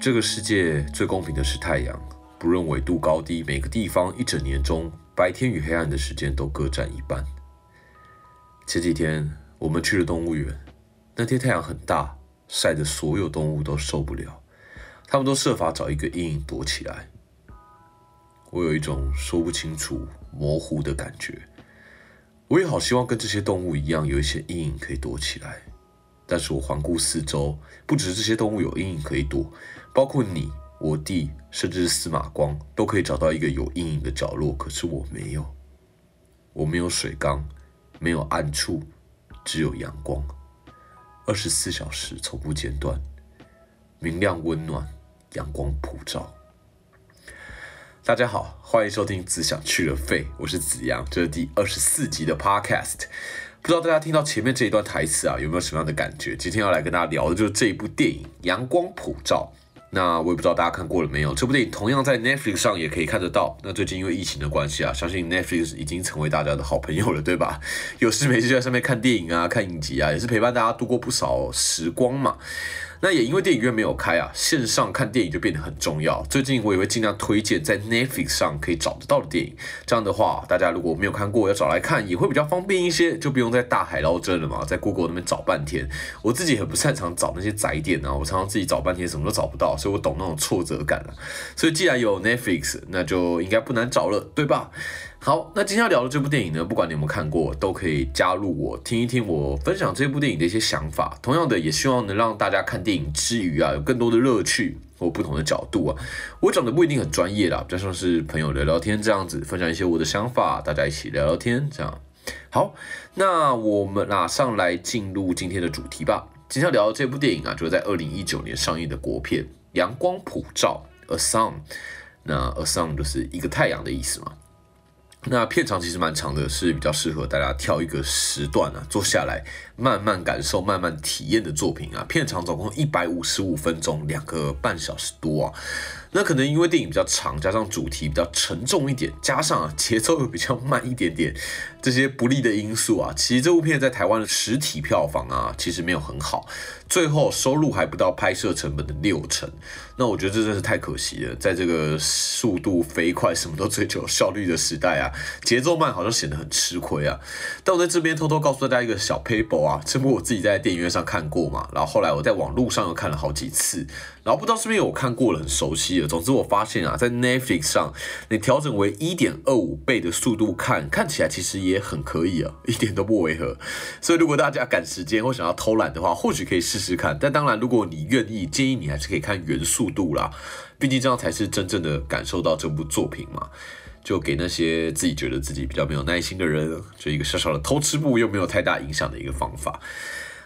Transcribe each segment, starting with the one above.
这个世界最公平的是太阳，不论纬度高低，每个地方一整年中白天与黑暗的时间都各占一半。前几天我们去了动物园，那天太阳很大，晒得所有动物都受不了，他们都设法找一个阴影躲起来。我有一种说不清楚、模糊的感觉。我也好希望跟这些动物一样，有一些阴影可以躲起来。但是我环顾四周，不只是这些动物有阴影可以躲，包括你、我弟，甚至是司马光，都可以找到一个有阴影的角落。可是我没有，我没有水缸，没有暗处，只有阳光，二十四小时从不间断，明亮温暖，阳光普照。大家好，欢迎收听《只想去了肺》，我是子阳，这是第二十四集的 Podcast。不知道大家听到前面这一段台词啊，有没有什么样的感觉？今天要来跟大家聊的就是这一部电影《阳光普照》。那我也不知道大家看过了没有？这部电影同样在 Netflix 上也可以看得到。那最近因为疫情的关系啊，相信 Netflix 已经成为大家的好朋友了，对吧？有事没事就在上面看电影啊、看影集啊，也是陪伴大家度过不少时光嘛。那也因为电影院没有开啊，线上看电影就变得很重要。最近我也会尽量推荐在 Netflix 上可以找得到的电影。这样的话，大家如果没有看过要找来看，也会比较方便一些，就不用在大海捞针了嘛，在 Google 那边找半天。我自己很不擅长找那些宅店啊，我常常自己找半天什么都找不到，所以我懂那种挫折感了。所以既然有 Netflix，那就应该不难找了，对吧？好，那今天要聊的这部电影呢，不管你有没有看过，都可以加入我听一听我分享这部电影的一些想法。同样的，也希望能让大家看电影之余啊，有更多的乐趣或不同的角度啊。我讲的不一定很专业啦，比较像是朋友聊聊天这样子，分享一些我的想法，大家一起聊聊天这样。好，那我们马上来进入今天的主题吧。今天要聊的这部电影啊，就是在二零一九年上映的国片《阳光普照》（A Sun）。那 A Sun 就是一个太阳的意思嘛。那片长其实蛮长的，是比较适合大家挑一个时段啊，坐下来慢慢感受、慢慢体验的作品啊。片长总共一百五十五分钟，两个半小时多啊。那可能因为电影比较长，加上主题比较沉重一点，加上节奏又比较慢一点点，这些不利的因素啊，其实这部片在台湾的实体票房啊，其实没有很好，最后收入还不到拍摄成本的六成。那我觉得这真是太可惜了，在这个速度飞快、什么都追求效率的时代啊，节奏慢好像显得很吃亏啊。但我在这边偷偷告诉大家一个小 paper 啊，这部我自己在电影院上看过嘛，然后后来我在网络上又看了好几次。然后不知道是不是有看过了，很熟悉了。总之我发现啊，在 Netflix 上，你调整为一点二五倍的速度看，看起来其实也也很可以啊，一点都不违和。所以如果大家赶时间或想要偷懒的话，或许可以试试看。但当然，如果你愿意，建议你还是可以看原速度啦，毕竟这样才是真正的感受到这部作品嘛。就给那些自己觉得自己比较没有耐心的人，就一个小小的偷吃步又没有太大影响的一个方法。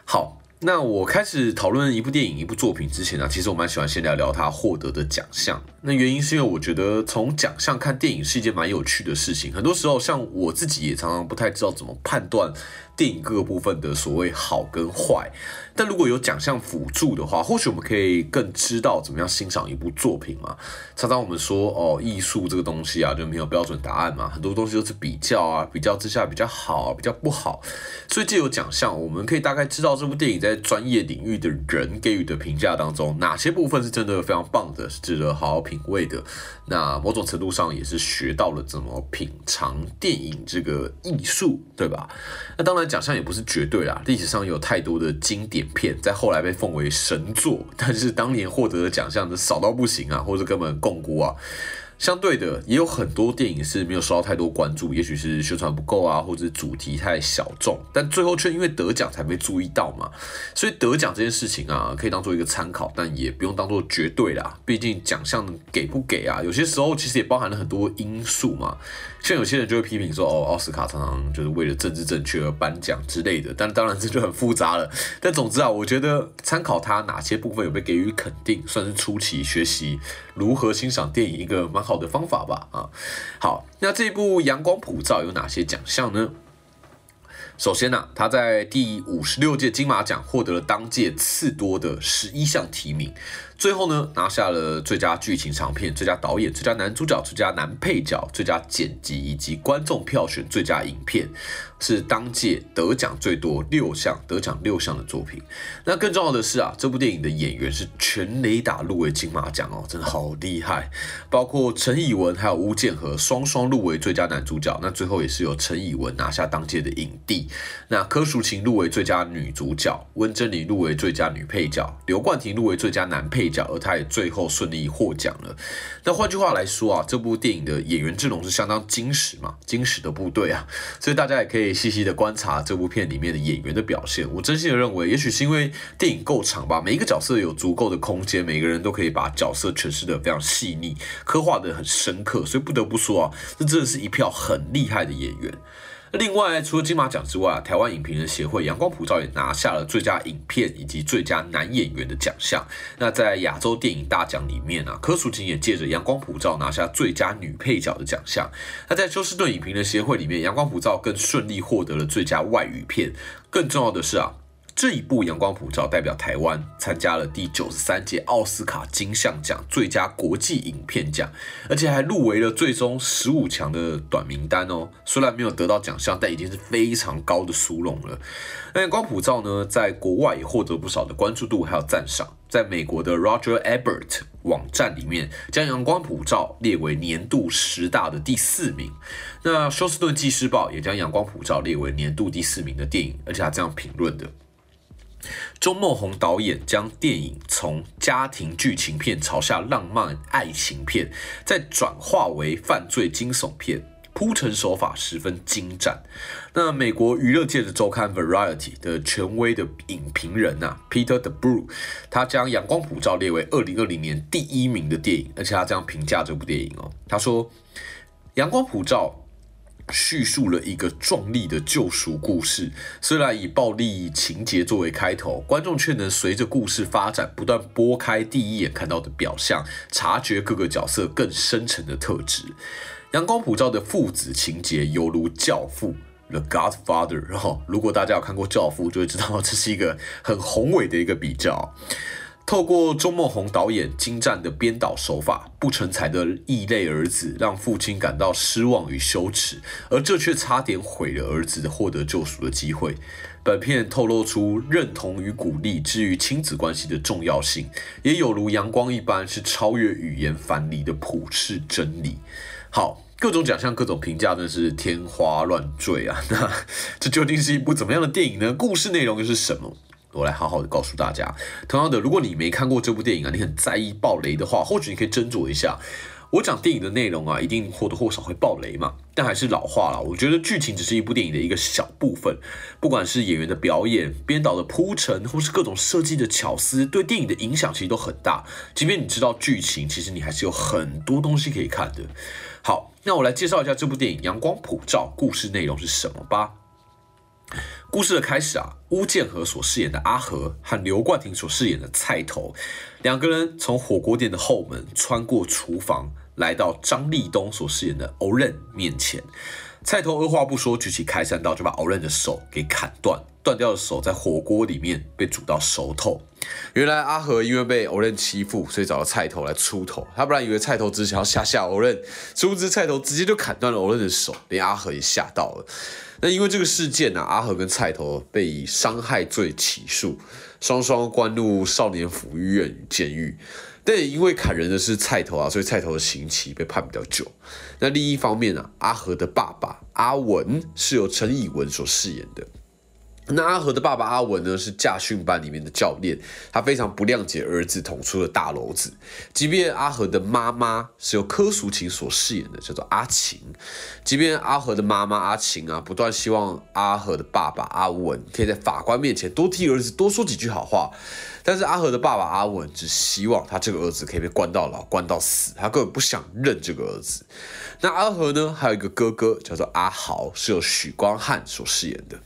好。那我开始讨论一部电影、一部作品之前呢，其实我蛮喜欢先聊聊他获得的奖项。那原因是因为我觉得从奖项看电影是一件蛮有趣的事情。很多时候，像我自己也常常不太知道怎么判断电影各个部分的所谓好跟坏。但如果有奖项辅助的话，或许我们可以更知道怎么样欣赏一部作品嘛。常常我们说哦，艺术这个东西啊，就没有标准答案嘛，很多东西都是比较啊，比较之下比较好，比较不好。所以借由奖项，我们可以大概知道这部电影在专业领域的人给予的评价当中，哪些部分是真的非常棒的，是值得好好品味的。那某种程度上也是学到了怎么品尝电影这个艺术，对吧？那当然奖项也不是绝对啦，历史上有太多的经典。片在后来被奉为神作，但是当年获得的奖项的少到不行啊，或者根本共估啊。相对的，也有很多电影是没有受到太多关注，也许是宣传不够啊，或者主题太小众，但最后却因为得奖才被注意到嘛。所以得奖这件事情啊，可以当做一个参考，但也不用当做绝对啦。毕竟奖项给不给啊，有些时候其实也包含了很多因素嘛。像有些人就会批评说，哦，奥斯卡常常就是为了政治正确而颁奖之类的，但当然这就很复杂了。但总之啊，我觉得参考它哪些部分有被给予肯定，算是初期学习如何欣赏电影一个蛮好的方法吧。啊，好，那这部《阳光普照》有哪些奖项呢？首先呢，他在第五十六届金马奖获得了当届次多的十一项提名。最后呢，拿下了最佳剧情长片、最佳导演、最佳男主角、最佳男配角、最佳剪辑以及观众票选最佳影片，是当届得奖最多六项得奖六项的作品。那更重要的是啊，这部电影的演员是全雷打入围金马奖哦，真的好厉害！包括陈以文还有吴建和双双入围最佳男主角，那最后也是由陈以文拿下当届的影帝。那柯淑琴入围最佳女主角，温真菱入围最佳女配角，刘冠廷入围最佳男。配角，而他也最后顺利获奖了。那换句话来说啊，这部电影的演员阵容是相当精实嘛，精实的部队啊，所以大家也可以细细的观察这部片里面的演员的表现。我真心的认为，也许是因为电影够长吧，每一个角色有足够的空间，每个人都可以把角色诠释的非常细腻，刻画的很深刻，所以不得不说啊，这真的是一票很厉害的演员。另外，除了金马奖之外，台湾影评人协会阳光普照也拿下了最佳影片以及最佳男演员的奖项。那在亚洲电影大奖里面呢，柯淑琴也借着阳光普照拿下最佳女配角的奖项。那在休斯顿影评人协会里面，阳光普照更顺利获得了最佳外语片。更重要的是啊。这一部《阳光普照》代表台湾参加了第九十三届奥斯卡金像奖最佳国际影片奖，而且还入围了最终十五强的短名单哦。虽然没有得到奖项，但已经是非常高的殊荣了。那《阳光普照》呢，在国外也获得不少的关注度还有赞赏。在美国的 Roger Ebert 网站里面，将《阳光普照》列为年度十大的第四名。那休斯顿纪事报也将《阳光普照》列为年度第四名的电影，而且他这样评论的。周梦红导演将电影从家庭剧情片朝向浪漫爱情片，再转化为犯罪惊悚片，铺陈手法十分精湛。那美国娱乐界的周刊 Variety 的权威的影评人呐，Peter d e b r u 他将《阳光普照》列为二零二零年第一名的电影，而且他这样评价这部电影哦，他说，《阳光普照》。叙述了一个壮丽的救赎故事，虽然以暴力情节作为开头，观众却能随着故事发展，不断拨开第一眼看到的表象，察觉各个角色更深层的特质。阳光普照的父子情节犹如教父 The Godfather，然后如果大家有看过教父，就会知道这是一个很宏伟的一个比较。透过周梦红导演精湛的编导手法，不成才的异类儿子让父亲感到失望与羞耻，而这却差点毁了儿子获得救赎的机会。本片透露出认同与鼓励之于亲子关系的重要性，也有如阳光一般，是超越语言樊篱的普世真理。好，各种奖项、各种评价，真是天花乱坠啊！那这究竟是一部怎么样的电影呢？故事内容又是什么？我来好好的告诉大家。同样的，如果你没看过这部电影啊，你很在意爆雷的话，或许你可以斟酌一下。我讲电影的内容啊，一定或多或少会爆雷嘛。但还是老话了，我觉得剧情只是一部电影的一个小部分。不管是演员的表演、编导的铺陈，或是各种设计的巧思，对电影的影响其实都很大。即便你知道剧情，其实你还是有很多东西可以看的。好，那我来介绍一下这部电影《阳光普照》故事内容是什么吧。故事的开始啊，巫建和所饰演的阿和和刘冠廷所饰演的菜头，两个人从火锅店的后门穿过厨房，来到张立东所饰演的欧任面前。菜头二话不说，举起开山刀就把敖任的手给砍断。断掉的手在火锅里面被煮到熟透。原来阿和因为被敖任欺负，所以找到菜头来出头。他本来以为菜头只想要吓吓敖任，殊不知菜头直接就砍断了敖任的手，连阿和也吓到了。那因为这个事件呢，阿和跟菜头被以伤害罪起诉，双双关入少年抚育院与监狱。但因为砍人的是菜头啊，所以菜头的刑期被判比较久。那另一方面呢，阿和的爸爸阿文是由陈以文所饰演的。那阿和的爸爸阿文呢，是驾训班里面的教练，他非常不谅解儿子捅出了大篓子。即便阿和的妈妈是由柯淑琴所饰演的，叫做阿晴。即便阿和的妈妈阿晴啊，不断希望阿和的爸爸阿文可以在法官面前多替儿子多说几句好话，但是阿和的爸爸阿文只希望他这个儿子可以被关到老，关到死，他根本不想认这个儿子。那阿和呢，还有一个哥哥叫做阿豪，是由许光汉所饰演的。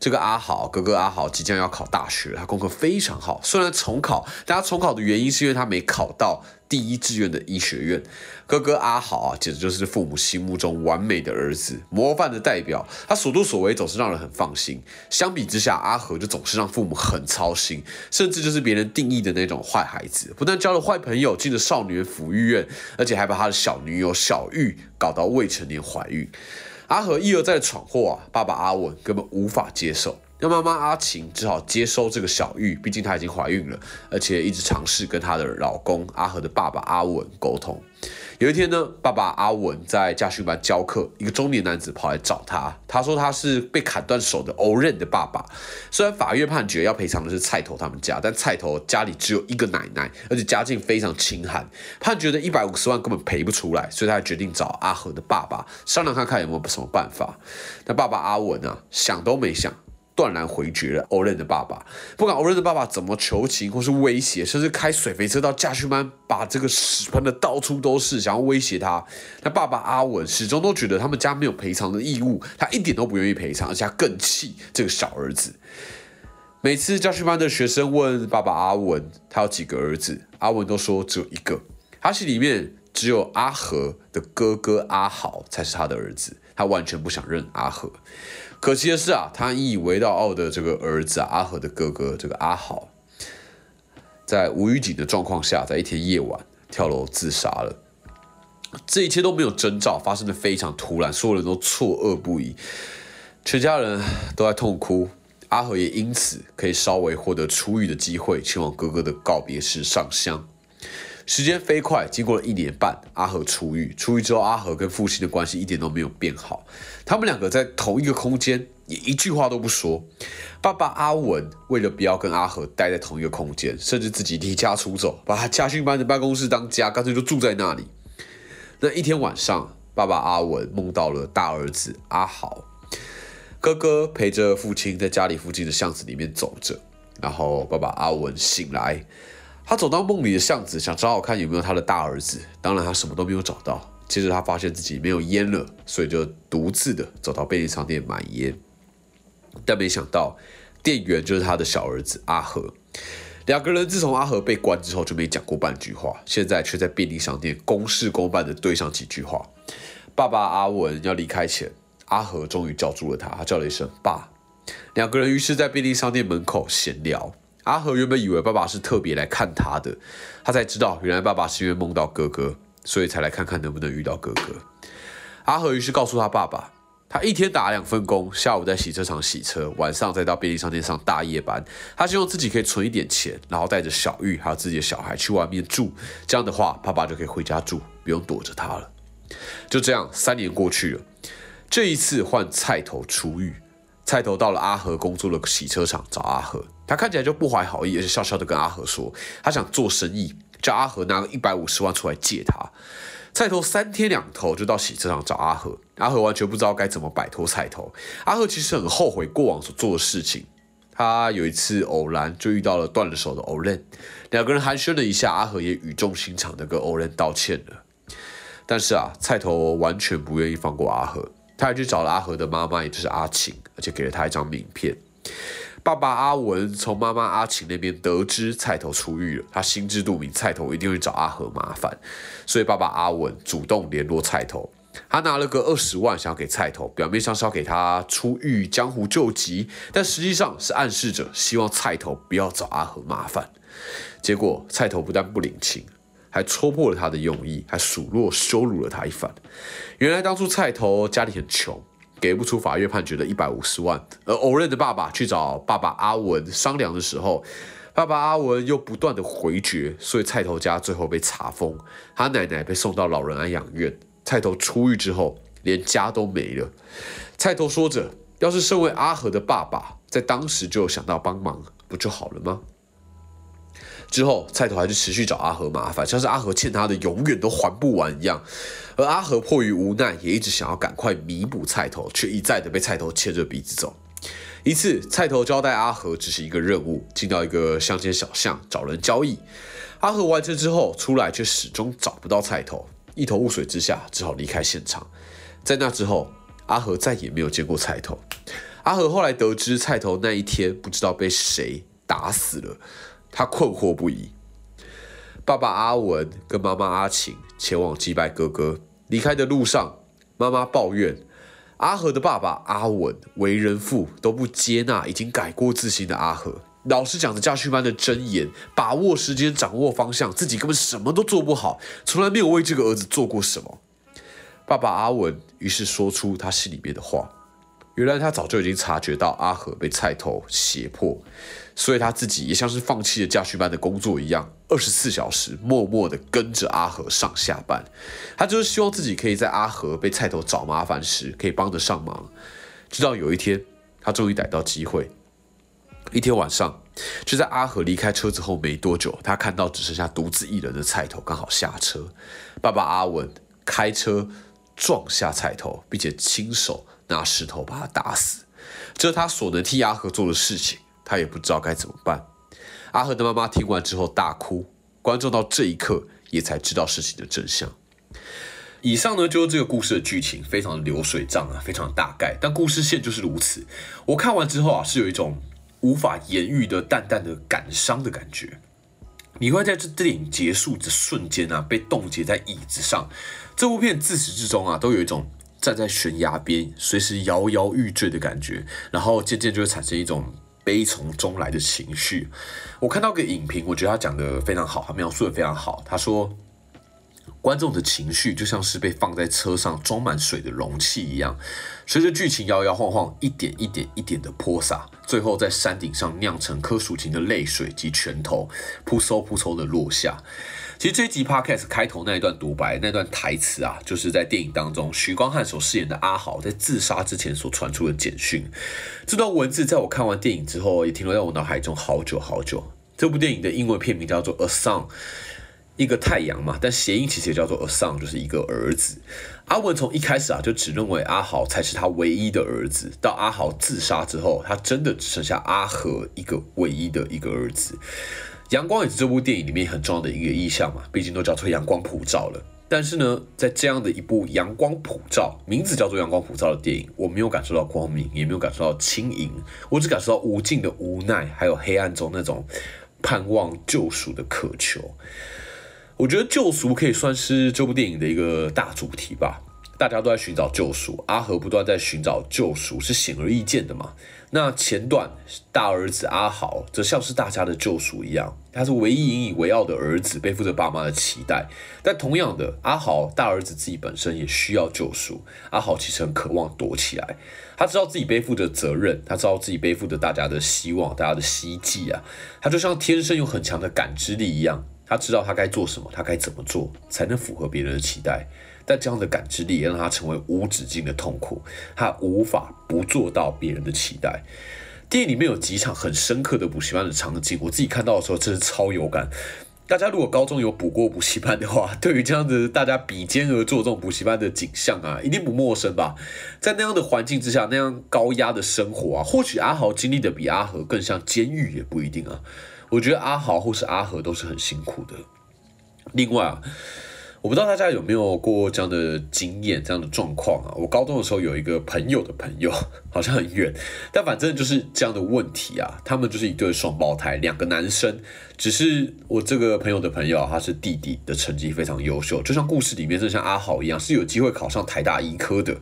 这个阿豪哥哥阿豪即将要考大学，他功课非常好。虽然重考，但他重考的原因是因为他没考到第一志愿的医学院。哥哥阿豪啊，简直就是父母心目中完美的儿子，模范的代表。他所作所为总是让人很放心。相比之下，阿和就总是让父母很操心，甚至就是别人定义的那种坏孩子。不但交了坏朋友，进了少年抚育院，而且还把他的小女友小玉搞到未成年怀孕。阿和一而再的闯祸啊，爸爸阿文根本无法接受。那妈妈阿晴只好接收这个小玉，毕竟她已经怀孕了，而且一直尝试跟她的老公阿和的爸爸阿文沟通。有一天呢，爸爸阿文在家训班教课，一个中年男子跑来找他，他说他是被砍断手的欧任的爸爸。虽然法院判决要赔偿的是菜头他们家，但菜头家里只有一个奶奶，而且家境非常清寒，判决的一百五十万根本赔不出来，所以他决定找阿和的爸爸商量看看有没有什么办法。那爸爸阿文啊，想都没想。断然回绝了欧任的爸爸，不管欧任的爸爸怎么求情或是威胁，甚至开水肥车到驾训班，把这个屎喷的到处都是，想要威胁他。那爸爸阿文始终都觉得他们家没有赔偿的义务，他一点都不愿意赔偿，而且他更气这个小儿子。每次驾训班的学生问爸爸阿文他有几个儿子，阿文都说只有一个，他心里面只有阿和的哥哥阿豪才是他的儿子，他完全不想认阿和。可惜的是啊，他引以为傲的这个儿子，阿和的哥哥这个阿豪，在无预警的状况下，在一天夜晚跳楼自杀了。这一切都没有征兆，发生的非常突然，所有人都错愕不已，全家人都在痛哭。阿和也因此可以稍微获得出狱的机会，前往哥哥的告别式上香。时间飞快，经过了一年半，阿和出狱。出狱之后，阿和跟父亲的关系一点都没有变好。他们两个在同一个空间，也一句话都不说。爸爸阿文为了不要跟阿和待在同一个空间，甚至自己离家出走，把他家训班的办公室当家，干脆就住在那里。那一天晚上，爸爸阿文梦到了大儿子阿豪，哥哥陪着父亲在家里附近的巷子里面走着，然后爸爸阿文醒来。他走到梦里的巷子，想找找看有没有他的大儿子。当然，他什么都没有找到。接着，他发现自己没有烟了，所以就独自的走到便利商店买烟。但没想到，店员就是他的小儿子阿和。两个人自从阿和被关之后，就没讲过半句话。现在却在便利商店公事公办的对上几句话。爸爸阿文要离开前，阿和终于叫住了他，他叫了一声“爸”。两个人于是在便利商店门口闲聊。阿和原本以为爸爸是特别来看他的，他才知道原来爸爸是因为梦到哥哥，所以才来看看能不能遇到哥哥。阿和于是告诉他爸爸，他一天打两份工，下午在洗车场洗车，晚上再到便利商店上大夜班。他希望自己可以存一点钱，然后带着小玉还有自己的小孩去外面住，这样的话，爸爸就可以回家住，不用躲着他了。就这样，三年过去了，这一次换菜头出狱。菜头到了阿和工作的洗车场找阿和，他看起来就不怀好意，而且笑笑的跟阿和说，他想做生意，叫阿和拿个一百五十万出来借他。菜头三天两头就到洗车场找阿和，阿和完全不知道该怎么摆脱菜头。阿和其实很后悔过往所做的事情，他有一次偶然就遇到了断了手的欧任，两个人寒暄了一下，阿和也语重心长的跟欧任道歉了。但是啊，菜头完全不愿意放过阿和。他还去找了阿和的妈妈，也就是阿晴，而且给了他一张名片。爸爸阿文从妈妈阿晴那边得知菜头出狱了，他心知肚明菜头一定会找阿和麻烦，所以爸爸阿文主动联络菜头。他拿了个二十万想要给菜头，表面上是要给他出狱江湖救急，但实际上是暗示着希望菜头不要找阿和麻烦。结果菜头不但不领情。还戳破了他的用意，还数落羞辱了他一番。原来当初菜头家里很穷，给不出法院判决的一百五十万，而偶任的爸爸去找爸爸阿文商量的时候，爸爸阿文又不断的回绝，所以菜头家最后被查封，他奶奶被送到老人安养院。菜头出狱之后，连家都没了。菜头说着：“要是身为阿和的爸爸，在当时就想到帮忙，不就好了吗？”之后，菜头还是持续找阿和麻烦，像是阿和欠他的永远都还不完一样。而阿和迫于无奈，也一直想要赶快弥补菜头，却一再的被菜头牵着鼻子走。一次，菜头交代阿和只是一个任务，进到一个乡间小巷找人交易。阿和完成之后出来，却始终找不到菜头，一头雾水之下，只好离开现场。在那之后，阿和再也没有见过菜头。阿和后来得知菜头那一天不知道被谁打死了。他困惑不已。爸爸阿文跟妈妈阿晴前往祭拜哥哥。离开的路上，妈妈抱怨阿和的爸爸阿文为人父，都不接纳已经改过自新的阿和。老师讲的家训班的箴言：把握时间，掌握方向，自己根本什么都做不好，从来没有为这个儿子做过什么。爸爸阿文于是说出他心里面的话。原来他早就已经察觉到阿和被菜头胁迫，所以他自己也像是放弃了驾训班的工作一样，二十四小时默默的跟着阿和上下班。他就是希望自己可以在阿和被菜头找麻烦时可以帮得上忙。直到有一天，他终于逮到机会。一天晚上，就在阿和离开车子后没多久，他看到只剩下独自一人的菜头刚好下车。爸爸阿文开车撞下菜头，并且亲手。拿石头把他打死，这是他所能替阿和做的事情，他也不知道该怎么办。阿和的妈妈听完之后大哭，观众到这一刻也才知道事情的真相。以上呢就是这个故事的剧情，非常流水账啊，非常大概，但故事线就是如此。我看完之后啊，是有一种无法言喻的淡淡的感伤的感觉。你会在这电影结束的瞬间啊，被冻结在椅子上。这部片自始至终啊，都有一种。站在悬崖边，随时摇摇欲坠的感觉，然后渐渐就会产生一种悲从中来的情绪。我看到个影评，我觉得他讲的非常好，他描述的非常好。他说，观众的情绪就像是被放在车上装满水的容器一样，随着剧情摇摇晃晃，一点一点一点的泼洒，最后在山顶上酿成柯淑琴的泪水及拳头扑嗖扑嗖的落下。其实这一集 podcast 开头那一段独白，那段台词啊，就是在电影当中徐光汉所饰演的阿豪在自杀之前所传出的简讯。这段文字在我看完电影之后，也停留在我脑海中好久好久。这部电影的英文片名叫做《A Son，》，一个太阳嘛，但谐音其实也叫做《A Son，》，就是一个儿子。阿文从一开始啊，就只认为阿豪才是他唯一的儿子，到阿豪自杀之后，他真的只剩下阿和一个唯一的一个儿子。阳光也是这部电影里面很重要的一个意象嘛，毕竟都叫做阳光普照了。但是呢，在这样的一部阳光普照，名字叫做阳光普照的电影，我没有感受到光明，也没有感受到轻盈，我只感受到无尽的无奈，还有黑暗中那种盼望救赎的渴求。我觉得救赎可以算是这部电影的一个大主题吧。大家都在寻找救赎，阿和不断在寻找救赎，是显而易见的嘛？那前段大儿子阿豪则像是大家的救赎一样，他是唯一引以为傲的儿子，背负着爸妈的期待。但同样的，阿豪大儿子自己本身也需要救赎。阿豪其实很渴望躲起来，他知道自己背负着责任，他知道自己背负着大家的希望、大家的希冀啊。他就像天生有很强的感知力一样，他知道他该做什么，他该怎么做才能符合别人的期待。但这样的感知力也让他成为无止境的痛苦，他无法不做到别人的期待。电影里面有几场很深刻的补习班的场景，我自己看到的时候真是超有感。大家如果高中有补过补习班的话，对于这样子大家比肩而坐这种补习班的景象啊，一定不陌生吧？在那样的环境之下，那样高压的生活啊，或许阿豪经历的比阿和更像监狱也不一定啊。我觉得阿豪或是阿和都是很辛苦的。另外啊。我不知道大家有没有过这样的经验、这样的状况啊？我高中的时候有一个朋友的朋友，好像很远，但反正就是这样的问题啊。他们就是一对双胞胎，两个男生。只是我这个朋友的朋友，他是弟弟的成绩非常优秀，就像故事里面就像阿豪一样，是有机会考上台大医科的。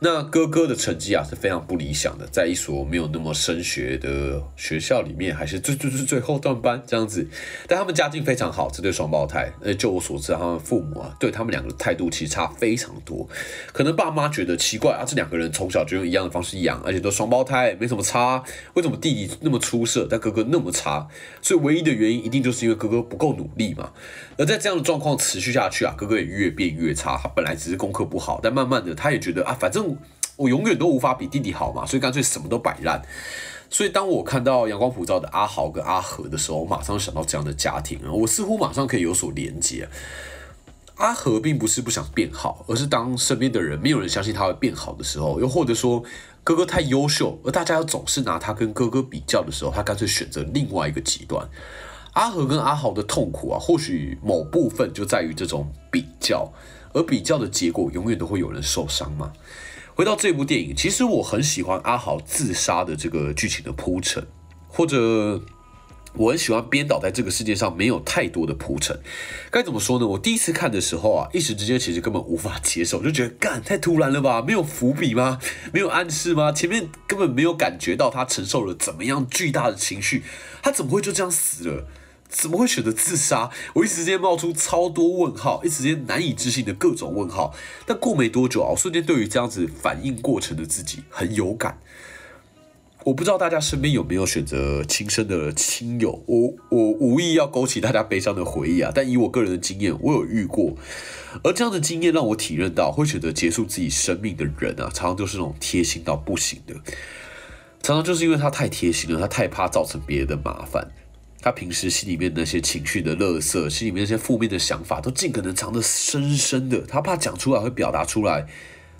那哥哥的成绩啊是非常不理想的，在一所没有那么升学的学校里面，还是最最最最后段班这样子。但他们家境非常好，这对双胞胎。呃，就我所知，他们父母啊对他们两个态度其实差非常多。可能爸妈觉得奇怪啊，这两个人从小就用一样的方式养，而且都双胞胎，没什么差。为什么弟弟那么出色，但哥哥那么差？所以唯一的原因。一定就是因为哥哥不够努力嘛，而在这样的状况持续下去啊，哥哥也越变越差。他本来只是功课不好，但慢慢的他也觉得啊，反正我永远都无法比弟弟好嘛，所以干脆什么都摆烂。所以当我看到阳光普照的阿豪跟阿和的时候，我马上想到这样的家庭啊，我似乎马上可以有所连接。阿和并不是不想变好，而是当身边的人没有人相信他会变好的时候，又或者说哥哥太优秀，而大家又总是拿他跟哥哥比较的时候，他干脆选择另外一个极端。阿和跟阿豪的痛苦啊，或许某部分就在于这种比较，而比较的结果永远都会有人受伤嘛。回到这部电影，其实我很喜欢阿豪自杀的这个剧情的铺陈，或者我很喜欢编导在这个世界上没有太多的铺陈，该怎么说呢？我第一次看的时候啊，一时之间其实根本无法接受，就觉得干太突然了吧？没有伏笔吗？没有暗示吗？前面根本没有感觉到他承受了怎么样巨大的情绪，他怎么会就这样死了？怎么会选择自杀？我一时间冒出超多问号，一时间难以置信的各种问号。但过没多久啊，我瞬间对于这样子反应过程的自己很有感。我不知道大家身边有没有选择轻生的亲友，我我无意要勾起大家悲伤的回忆啊，但以我个人的经验，我有遇过，而这样的经验让我体认到，会选择结束自己生命的人啊，常常都是那种贴心到不行的，常常就是因为他太贴心了，他太怕造成别人的麻烦，他平时心里面那些情绪的垃圾，心里面那些负面的想法，都尽可能藏得深深的，他怕讲出来会表达出来。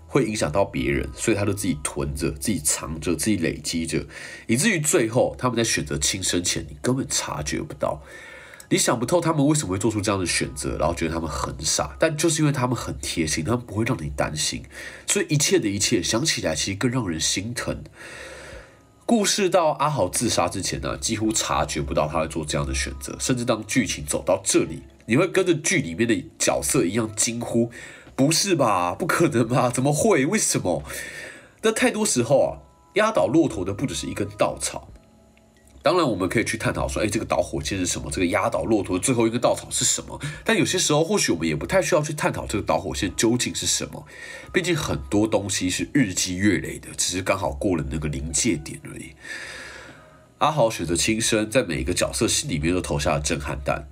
会影响到别人，所以他都自己囤着、自己藏着、自己累积着，以至于最后他们在选择轻生前，你根本察觉不到，你想不透他们为什么会做出这样的选择，然后觉得他们很傻，但就是因为他们很贴心，他们不会让你担心，所以一切的一切想起来其实更让人心疼。故事到阿豪自杀之前呢，几乎察觉不到他会做这样的选择，甚至当剧情走到这里，你会跟着剧里面的角色一样惊呼。不是吧？不可能吧？怎么会？为什么？那太多时候啊，压倒骆驼的不只是一根稻草。当然，我们可以去探讨说，哎，这个导火线是什么？这个压倒骆驼的最后一根稻草是什么？但有些时候，或许我们也不太需要去探讨这个导火线究竟是什么。毕竟很多东西是日积月累的，只是刚好过了那个临界点而已。阿豪选择轻生，在每一个角色心里面都投下了震撼弹。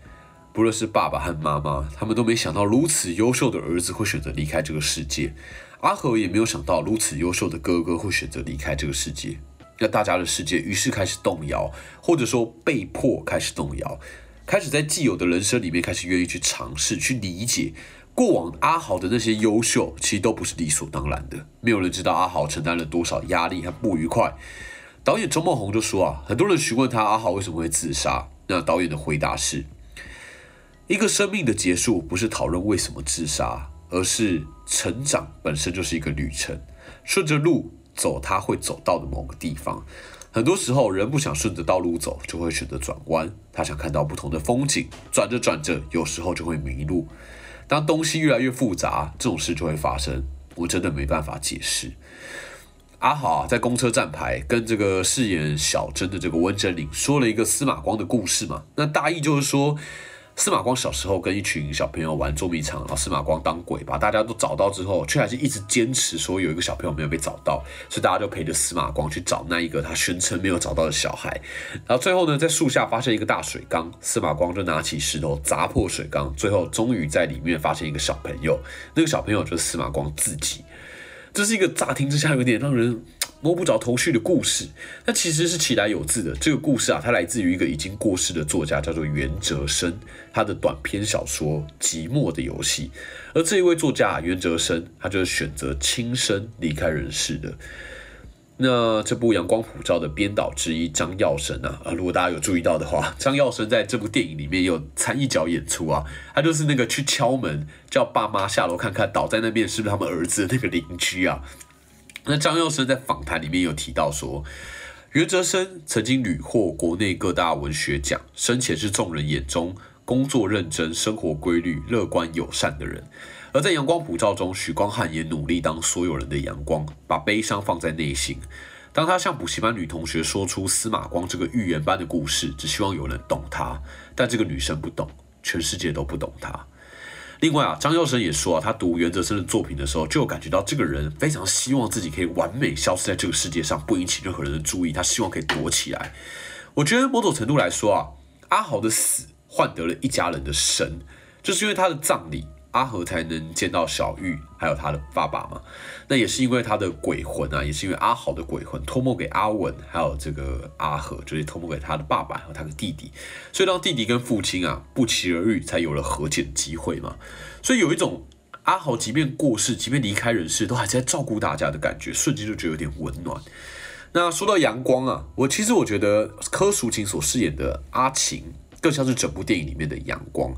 不论是爸爸和妈妈，他们都没想到如此优秀的儿子会选择离开这个世界。阿和也没有想到如此优秀的哥哥会选择离开这个世界。那大家的世界于是开始动摇，或者说被迫开始动摇，开始在既有的人生里面开始愿意去尝试、去理解过往阿豪的那些优秀，其实都不是理所当然的。没有人知道阿豪承担了多少压力和不愉快。导演周梦红就说啊，很多人询问他阿豪为什么会自杀，那导演的回答是。一个生命的结束不是讨论为什么自杀，而是成长本身就是一个旅程。顺着路走，他会走到的某个地方。很多时候，人不想顺着道路走，就会选择转弯。他想看到不同的风景，转着转着，有时候就会迷路。当东西越来越复杂，这种事就会发生。我真的没办法解释。阿豪在公车站牌跟这个饰演小珍的这个温真菱说了一个司马光的故事嘛？那大意就是说。司马光小时候跟一群小朋友玩捉迷藏，然后司马光当鬼，把大家都找到之后，却还是一直坚持说有一个小朋友没有被找到，所以大家就陪着司马光去找那一个他宣称没有找到的小孩。然后最后呢，在树下发现一个大水缸，司马光就拿起石头砸破水缸，最后终于在里面发现一个小朋友，那个小朋友就是司马光自己。这是一个乍听之下有点让人。摸不着头绪的故事，那其实是起来有字的。这个故事啊，它来自于一个已经过世的作家，叫做袁哲生，他的短篇小说《寂寞的游戏》。而这一位作家袁哲生，他就是选择轻生离开人世的。那这部《阳光普照》的编导之一张耀生啊，啊，如果大家有注意到的话，张耀生在这部电影里面有参一脚演出啊，他就是那个去敲门叫爸妈下楼看看倒在那边是不是他们儿子的那个邻居啊。那张佑生在访谈里面有提到说，袁哲生曾经屡获国内各大文学奖，生前是众人眼中工作认真、生活规律、乐观友善的人。而在阳光普照中，许光汉也努力当所有人的阳光，把悲伤放在内心。当他向补习班女同学说出司马光这个预言般的故事，只希望有人懂他，但这个女生不懂，全世界都不懂他。另外啊，张耀生也说啊，他读袁哲生的作品的时候，就有感觉到这个人非常希望自己可以完美消失在这个世界上，不引起任何人的注意。他希望可以躲起来。我觉得某种程度来说啊，阿豪的死换得了一家人的生，就是因为他的葬礼。阿和才能见到小玉，还有他的爸爸嘛？那也是因为他的鬼魂啊，也是因为阿豪的鬼魂托梦给阿文，还有这个阿和，就是托梦给他的爸爸和他的弟弟，所以让弟弟跟父亲啊不期而遇，才有了和解的机会嘛。所以有一种阿豪即便过世，即便离开人世，都还在照顾大家的感觉，瞬间就觉得有点温暖。那说到阳光啊，我其实我觉得柯淑琴所饰演的阿晴，更像是整部电影里面的阳光。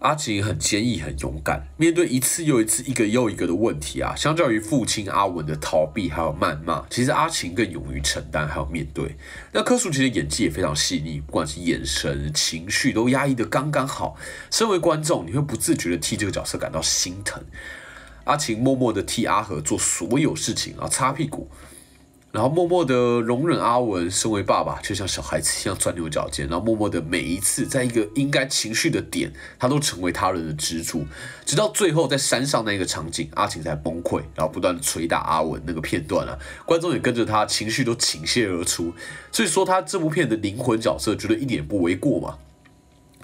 阿晴很坚毅、很勇敢，面对一次又一次、一个又一个的问题啊，相较于父亲阿文的逃避还有谩骂，其实阿晴更勇于承担还有面对。那柯淑琪的演技也非常细腻，不管是眼神、情绪都压抑的刚刚好。身为观众，你会不自觉的替这个角色感到心疼。阿晴默默的替阿和做所有事情啊，擦屁股。然后默默的容忍阿文，身为爸爸，就像小孩子一样钻牛角尖。然后默默的每一次，在一个应该情绪的点，他都成为他人的支柱。直到最后在山上那个场景，阿晴才崩溃，然后不断的捶打阿文那个片段啊，观众也跟着他，情绪都倾泻而出。所以说，他这部片的灵魂角色，觉得一点不为过嘛。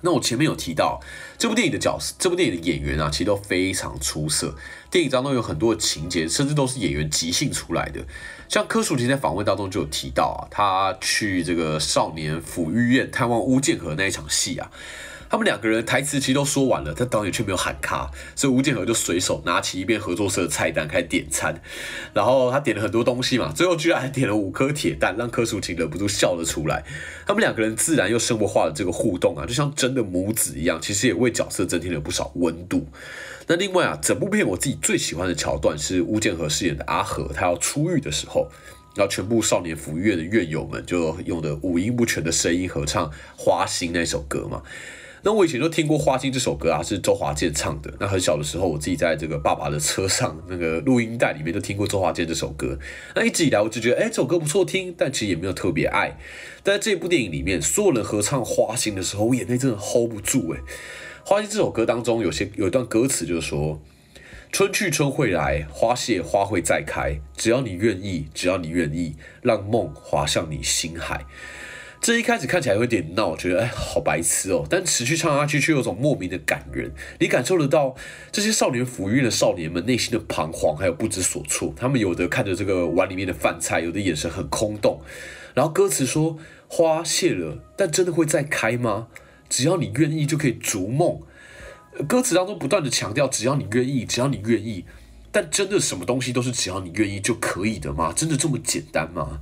那我前面有提到，这部电影的角色，这部电影的演员啊，其实都非常出色。电影当中有很多情节，甚至都是演员即兴出来的。像柯淑婷在访问当中就有提到啊，他去这个少年抚育院探望巫剑和那一场戏啊。他们两个人台词其实都说完了，但导演却没有喊卡，所以吴建和就随手拿起一边合作社的菜单开始点餐，然后他点了很多东西嘛，最后居然还点了五颗铁蛋，让柯淑琴忍不住笑了出来。他们两个人自然又生活化了这个互动啊，就像真的母子一样，其实也为角色增添了不少温度。那另外啊，整部片我自己最喜欢的桥段是吴建和饰演的阿和，他要出狱的时候，然后全部少年抚育院的院友们就用的五音不全的声音合唱《花心》那首歌嘛。那我以前都听过《花心》这首歌啊，是周华健唱的。那很小的时候，我自己在这个爸爸的车上那个录音带里面就听过周华健这首歌。那一直以来我就觉得，哎，这首歌不错听，但其实也没有特别爱。但在这部电影里面，所有人合唱《花心》的时候，我眼泪真的 hold 不住。哎，《花心》这首歌当中有些有一段歌词就是说：“春去春会来，花谢花会再开，只要你愿意，只要你愿意，让梦滑向你心海。”这一开始看起来有点闹，觉得哎好白痴哦，但持续唱下去却有种莫名的感人。你感受得到这些少年抚育的少年们内心的彷徨，还有不知所措。他们有的看着这个碗里面的饭菜，有的眼神很空洞。然后歌词说花谢了，但真的会再开吗？只要你愿意，就可以逐梦。歌词当中不断的强调，只要你愿意，只要你愿意。但真的什么东西都是只要你愿意就可以的吗？真的这么简单吗？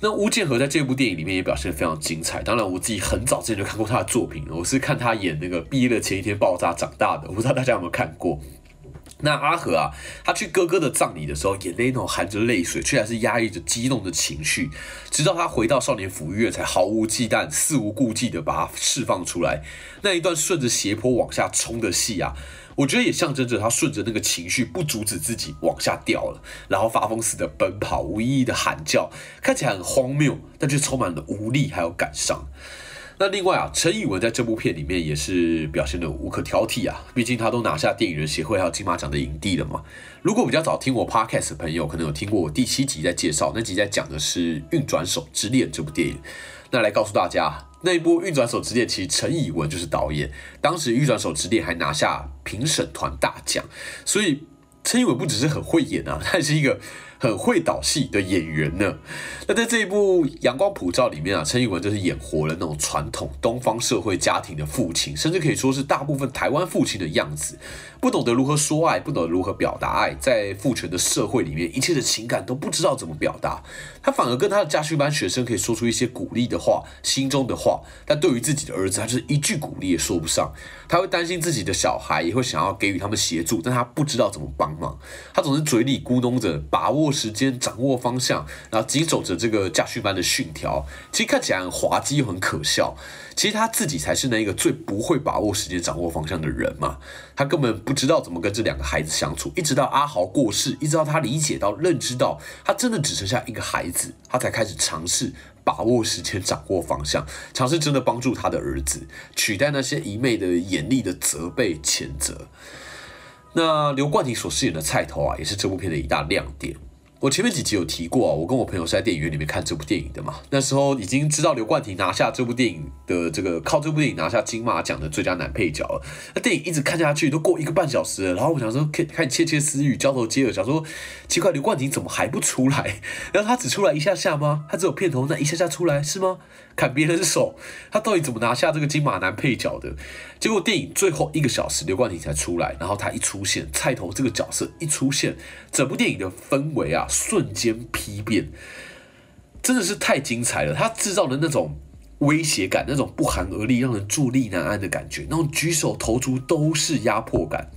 那吴建和在这部电影里面也表现非常精彩。当然，我自己很早之前就看过他的作品，我是看他演那个毕业的前一天爆炸长大的。我不知道大家有没有看过。那阿和啊，他去哥哥的葬礼的时候，眼泪那种含着泪水，却还是压抑着激动的情绪，直到他回到少年抚育院，才毫无忌惮、肆无顾忌的把它释放出来。那一段顺着斜坡往下冲的戏啊。我觉得也象征着他顺着那个情绪，不阻止自己往下掉了，然后发疯似的奔跑，无意义的喊叫，看起来很荒谬，但却充满了无力还有感伤。那另外啊，陈以文在这部片里面也是表现的无可挑剔啊，毕竟他都拿下电影人协会还有金马奖的影帝了嘛。如果比较早听我 podcast 的朋友，可能有听过我第七集在介绍，那集在讲的是《运转手之恋》这部电影。那来告诉大家。那一部《运转手之恋》，其实陈以文就是导演。当时《运转手之恋》还拿下评审团大奖，所以陈以文不只是很会演啊，他也是一个。很会导戏的演员呢。那在这一部《阳光普照》里面啊，陈以文就是演活了那种传统东方社会家庭的父亲，甚至可以说是大部分台湾父亲的样子。不懂得如何说爱，不懂得如何表达爱，在父权的社会里面，一切的情感都不知道怎么表达。他反而跟他的家训班学生可以说出一些鼓励的话，心中的话。但对于自己的儿子，他就是一句鼓励也说不上。他会担心自己的小孩，也会想要给予他们协助，但他不知道怎么帮忙。他总是嘴里咕哝着把握。时间掌握方向，然后紧守着这个家训班的训条，其实看起来很滑稽又很可笑。其实他自己才是那个最不会把握时间、掌握方向的人嘛。他根本不知道怎么跟这两个孩子相处，一直到阿豪过世，一直到他理解到、认知到他真的只剩下一个孩子，他才开始尝试把握时间、掌握方向，尝试真的帮助他的儿子，取代那些一昧的严厉的责备、谴责。那刘冠廷所饰演的菜头啊，也是这部片的一大亮点。我前面几集有提过啊，我跟我朋友是在电影院里面看这部电影的嘛。那时候已经知道刘冠廷拿下这部电影的这个靠这部电影拿下金马奖的最佳男配角了。那电影一直看下去都过一个半小时了，然后我想说开开始窃窃私语，交头接耳，想说奇怪刘冠廷怎么还不出来？然后他只出来一下下吗？他只有片头那一下下出来是吗？砍别人手，他到底怎么拿下这个金马男配角的？结果电影最后一个小时，刘冠廷才出来，然后他一出现，菜头这个角色一出现，整部电影的氛围啊瞬间批变，真的是太精彩了。他制造的那种威胁感，那种不寒而栗、让人坐立难安的感觉，那种举手投足都是压迫感。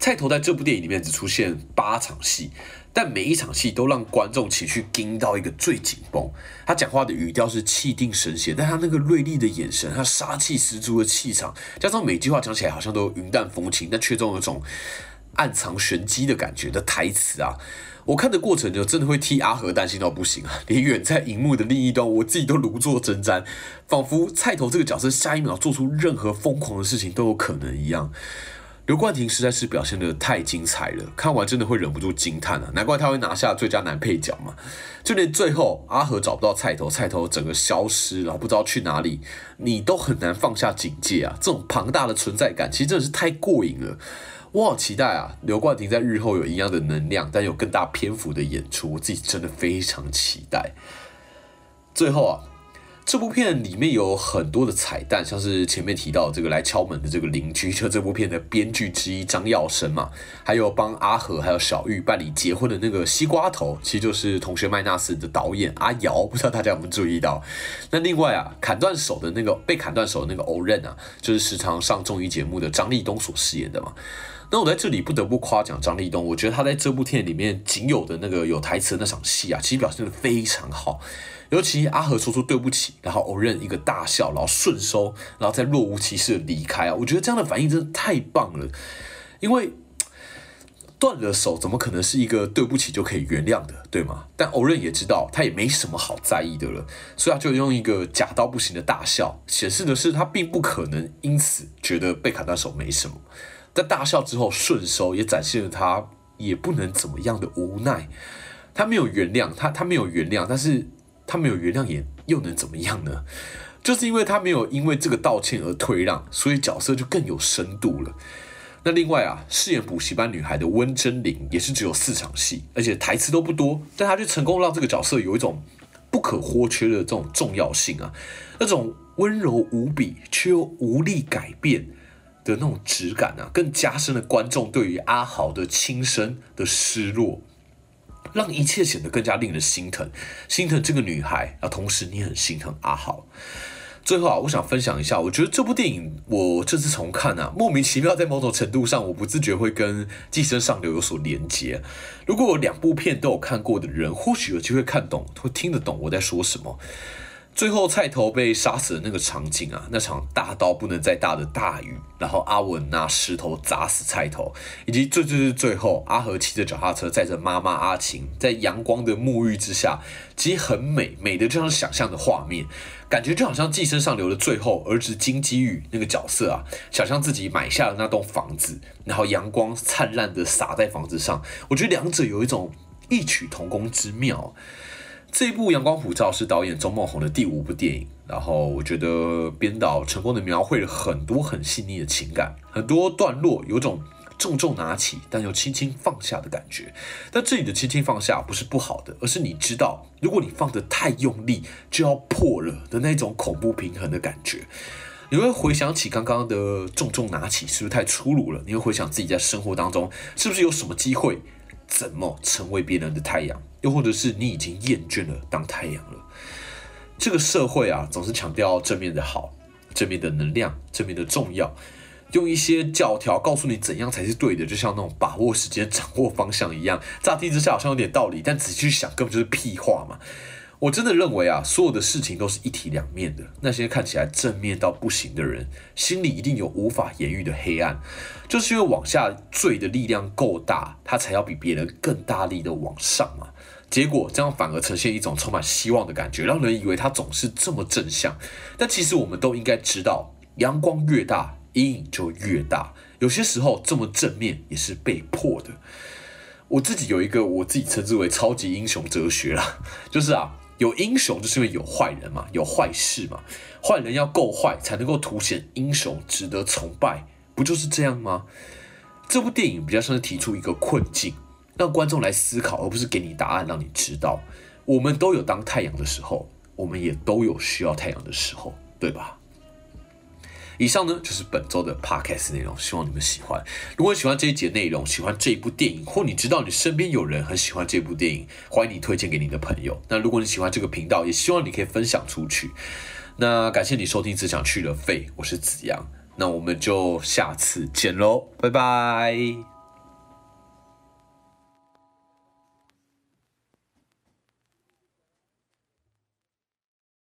菜头在这部电影里面只出现八场戏，但每一场戏都让观众情绪盯到一个最紧绷。他讲话的语调是气定神闲，但他那个锐利的眼神，他杀气十足的气场，加上每句话讲起来好像都云淡风轻，但却总有种暗藏玄机的感觉的台词啊。我看的过程就真的会替阿和担心到不行啊！连远在荧幕的另一端，我自己都如坐针毡，仿佛菜头这个角色下一秒做出任何疯狂的事情都有可能一样。刘冠廷实在是表现的太精彩了，看完真的会忍不住惊叹啊！难怪他会拿下最佳男配角嘛！就连最后阿和找不到菜头，菜头整个消失，然后不知道去哪里，你都很难放下警戒啊！这种庞大的存在感，其实真的是太过瘾了。我好期待啊！刘冠廷在日后有一样的能量，但有更大篇幅的演出，我自己真的非常期待。最后啊。这部片里面有很多的彩蛋，像是前面提到这个来敲门的这个邻居，就这部片的编剧之一张耀生嘛，还有帮阿和还有小玉办理结婚的那个西瓜头，其实就是同学麦纳斯的导演阿瑶，不知道大家有没有注意到？那另外啊，砍断手的那个被砍断手的那个欧任啊，就是时常上综艺节目的张立东所饰演的嘛。那我在这里不得不夸奖张立东，我觉得他在这部片里面仅有的那个有台词那场戏啊，其实表现的非常好。尤其阿和说出对不起，然后偶认一个大笑，然后顺收，然后再若无其事的离开啊！我觉得这样的反应真的太棒了，因为断了手怎么可能是一个对不起就可以原谅的，对吗？但偶然也知道他也没什么好在意的了，所以他就用一个假到不行的大笑，显示的是他并不可能因此觉得被砍断手没什么。在大笑之后顺收，也展现了他也不能怎么样的无奈。他没有原谅他，他没有原谅，但是。他没有原谅也又能怎么样呢？就是因为他没有因为这个道歉而退让，所以角色就更有深度了。那另外啊，饰演补习班女孩的温真菱也是只有四场戏，而且台词都不多，但她却成功让这个角色有一种不可或缺的这种重要性啊，那种温柔无比却又无力改变的那种质感啊，更加深了观众对于阿豪的轻生的失落。让一切显得更加令人心疼，心疼这个女孩，啊，同时你很心疼阿豪。最后啊，我想分享一下，我觉得这部电影我这次重看啊，莫名其妙在某种程度上，我不自觉会跟《寄生上流》有所连接。如果两部片都有看过的人，或许有机会看懂，会听得懂我在说什么。最后菜头被杀死的那个场景啊，那场大到不能再大的大雨，然后阿文拿石头砸死菜头，以及最最最最后阿和骑着脚踏车载着妈妈阿晴在阳光的沐浴之下，其实很美，美的就像想象的画面，感觉就好像寄生上流的最后儿子金基宇那个角色啊，想象自己买下了那栋房子，然后阳光灿烂的洒在房子上，我觉得两者有一种异曲同工之妙。这一部《阳光普照》是导演周梦红的第五部电影，然后我觉得编导成功的描绘了很多很细腻的情感，很多段落有种重重拿起但又轻轻放下的感觉。但这里的轻轻放下不是不好的，而是你知道，如果你放得太用力，就要破了的那种恐怖平衡的感觉。你会回想起刚刚的重重拿起是不是太粗鲁了？你会回想自己在生活当中是不是有什么机会？怎么成为别人的太阳？又或者是你已经厌倦了当太阳了？这个社会啊，总是强调正面的好，正面的能量，正面的重要，用一些教条告诉你怎样才是对的，就像那种把握时间、掌握方向一样。乍听之下好像有点道理，但仔细去想，根本就是屁话嘛。我真的认为啊，所有的事情都是一体两面的。那些看起来正面到不行的人，心里一定有无法言喻的黑暗，就是因为往下坠的力量够大，他才要比别人更大力的往上嘛。结果这样反而呈现一种充满希望的感觉，让人以为他总是这么正向。但其实我们都应该知道，阳光越大，阴影就越大。有些时候这么正面也是被迫的。我自己有一个我自己称之为超级英雄哲学啦，就是啊。有英雄就是因为有坏人嘛，有坏事嘛，坏人要够坏才能够凸显英雄值得崇拜，不就是这样吗？这部电影比较像是提出一个困境，让观众来思考，而不是给你答案，让你知道，我们都有当太阳的时候，我们也都有需要太阳的时候，对吧？以上呢就是本周的 podcast 内容，希望你们喜欢。如果喜欢这一节内容，喜欢这一部电影，或你知道你身边有人很喜欢这部电影，欢迎你推荐给你的朋友。那如果你喜欢这个频道，也希望你可以分享出去。那感谢你收听《只想去了肺》，我是子阳，那我们就下次见喽，拜拜。